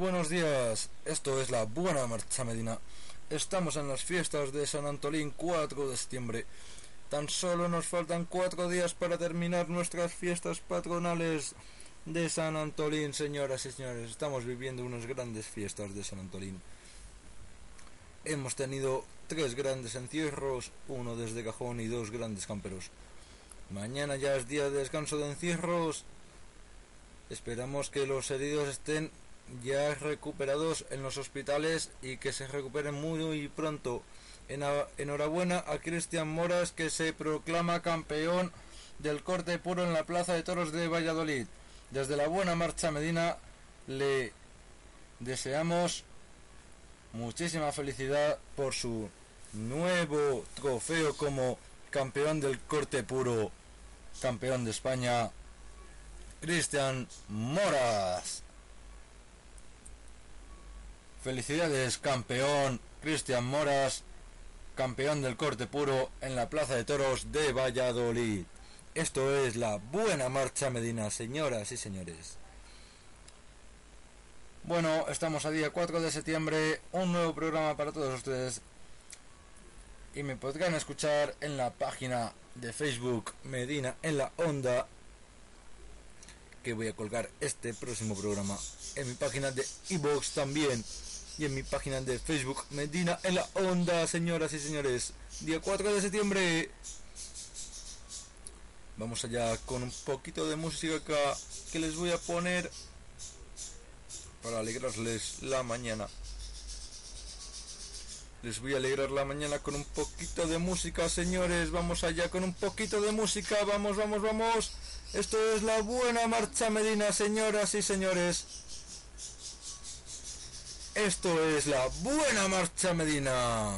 buenos días, esto es la Buena Marcha Medina. Estamos en las fiestas de San Antolín 4 de septiembre. Tan solo nos faltan cuatro días para terminar nuestras fiestas patronales de San Antolín, señoras y señores. Estamos viviendo unas grandes fiestas de San Antolín. Hemos tenido tres grandes encierros, uno desde cajón y dos grandes camperos. Mañana ya es día de descanso de encierros. Esperamos que los heridos estén ya recuperados en los hospitales y que se recuperen muy pronto. Enhorabuena a Cristian Moras que se proclama campeón del corte puro en la Plaza de Toros de Valladolid. Desde la buena marcha Medina le deseamos muchísima felicidad por su nuevo trofeo como campeón del corte puro, campeón de España, Cristian Moras. Felicidades, campeón Cristian Moras, campeón del corte puro en la Plaza de Toros de Valladolid. Esto es la buena marcha Medina, señoras y señores. Bueno, estamos a día 4 de septiembre, un nuevo programa para todos ustedes. Y me podrán escuchar en la página de Facebook Medina en la Onda, que voy a colgar este próximo programa. En mi página de iBox también y en mi página de Facebook Medina en la onda, señoras y señores. Día 4 de septiembre. Vamos allá con un poquito de música que les voy a poner para alegrarles la mañana. Les voy a alegrar la mañana con un poquito de música, señores. Vamos allá con un poquito de música. Vamos, vamos, vamos. Esto es la buena marcha Medina, señoras y señores. Esto es la Buena Marcha Medina.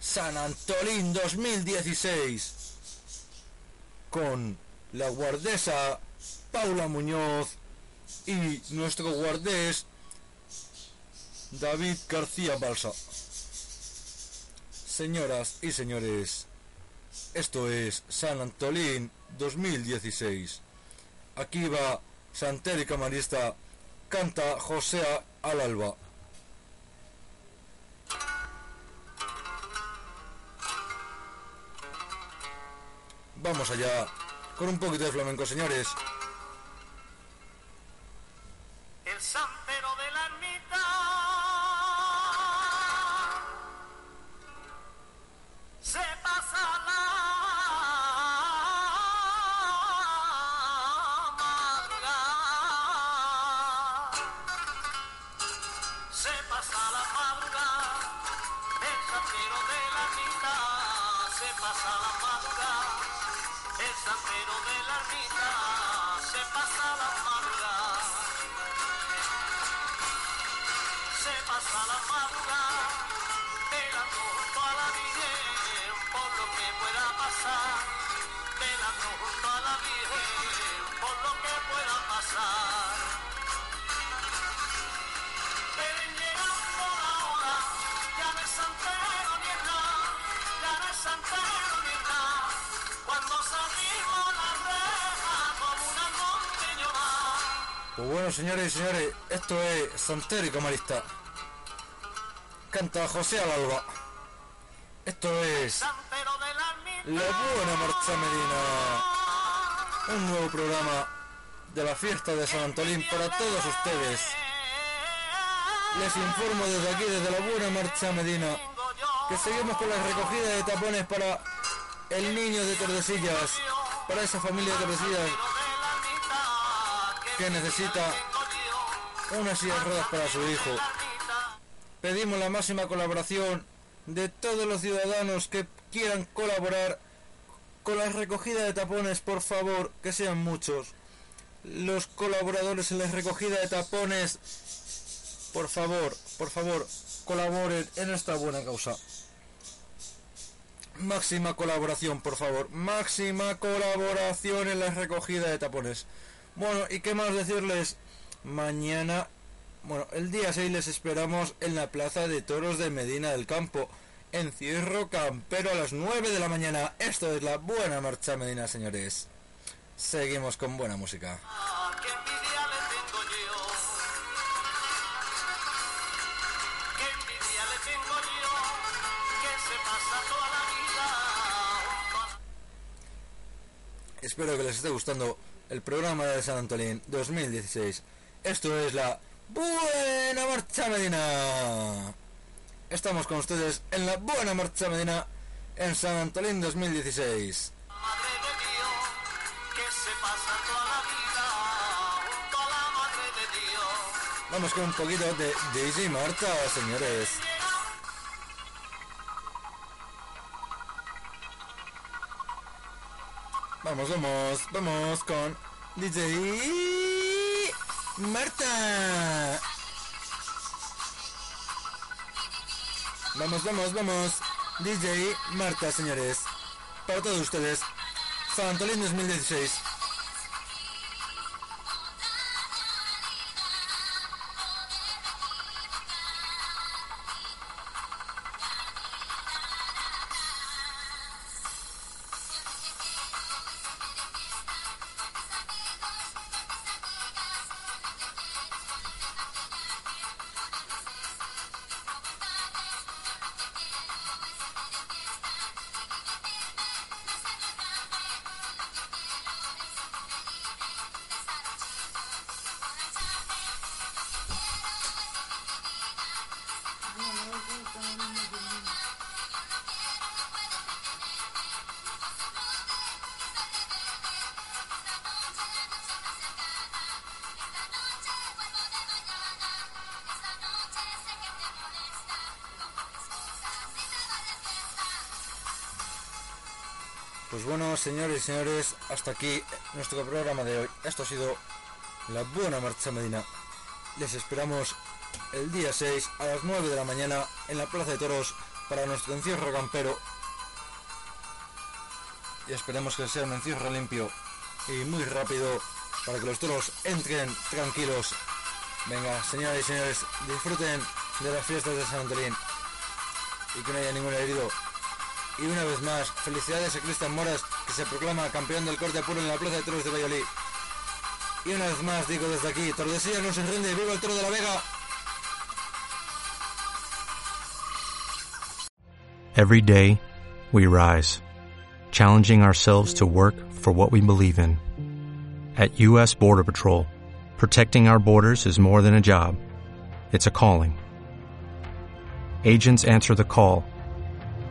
San Antolín 2016. Con la guardesa Paula Muñoz y nuestro guardés David García Balsa. Señoras y señores, esto es San Antolín 2016. Aquí va Santeri Camarista, canta José al alba. Vamos allá con un poquito de flamenco, señores. Pasa la madrugada velando junto a la Virgen por lo que pueda pasar. Junto a la Virgen por lo que pueda pasar. Llegando ya santero ya santero. Cuando salimos la una Pues bueno, señores y señores, esto es Santero y Camarista. Canta José al alba. Esto es la Buena Marcha Medina. Un nuevo programa de la fiesta de San Antolín para todos ustedes. Les informo desde aquí, desde la Buena Marcha Medina, que seguimos con la recogida de tapones para el niño de Tordesillas, para esa familia de Tordesillas que necesita una silla de ruedas para su hijo. Pedimos la máxima colaboración de todos los ciudadanos que quieran colaborar con la recogida de tapones, por favor, que sean muchos. Los colaboradores en la recogida de tapones por favor, por favor, colaboren en esta buena causa. Máxima colaboración, por favor. Máxima colaboración en la recogida de tapones. Bueno, ¿y qué más decirles? Mañana, bueno, el día 6 les esperamos en la Plaza de Toros de Medina del Campo. Encierro campero a las 9 de la mañana. Esto es la buena marcha Medina, señores. Seguimos con buena música. Espero que les esté gustando el programa de San Antolín 2016. Esto es la Buena Marcha Medina. Estamos con ustedes en la Buena Marcha Medina en San Antolín 2016. Madre de Dios, que se pasa toda la vida junto a la Madre de Dios. Vamos con un poquito de Daisy Marta, señores. Vamos, vamos, vamos con DJ Marta. Vamos, vamos, vamos. DJ Marta, señores. Para todos ustedes. San Antolín 2016. Pues bueno, señores y señores, hasta aquí nuestro programa de hoy. Esto ha sido la buena marcha Medina. Les esperamos el día 6 a las 9 de la mañana en la Plaza de Toros para nuestro encierro campero. Y esperemos que sea un encierro limpio y muy rápido para que los toros entren tranquilos. Venga, señoras y señores, disfruten de las fiestas de San Antolín y que no haya ningún herido. Y una vez más, felicidades a Cristian Moras, que se proclama campeón del corte en la Plaza de Toros de Valladolid. Y una vez más, digo desde aquí, Tordesillas no se rinde, viva el toro de la Vega. Every day, we rise, challenging ourselves to work for what we believe in. At U.S. Border Patrol, protecting our borders is more than a job, it's a calling. Agents answer the call,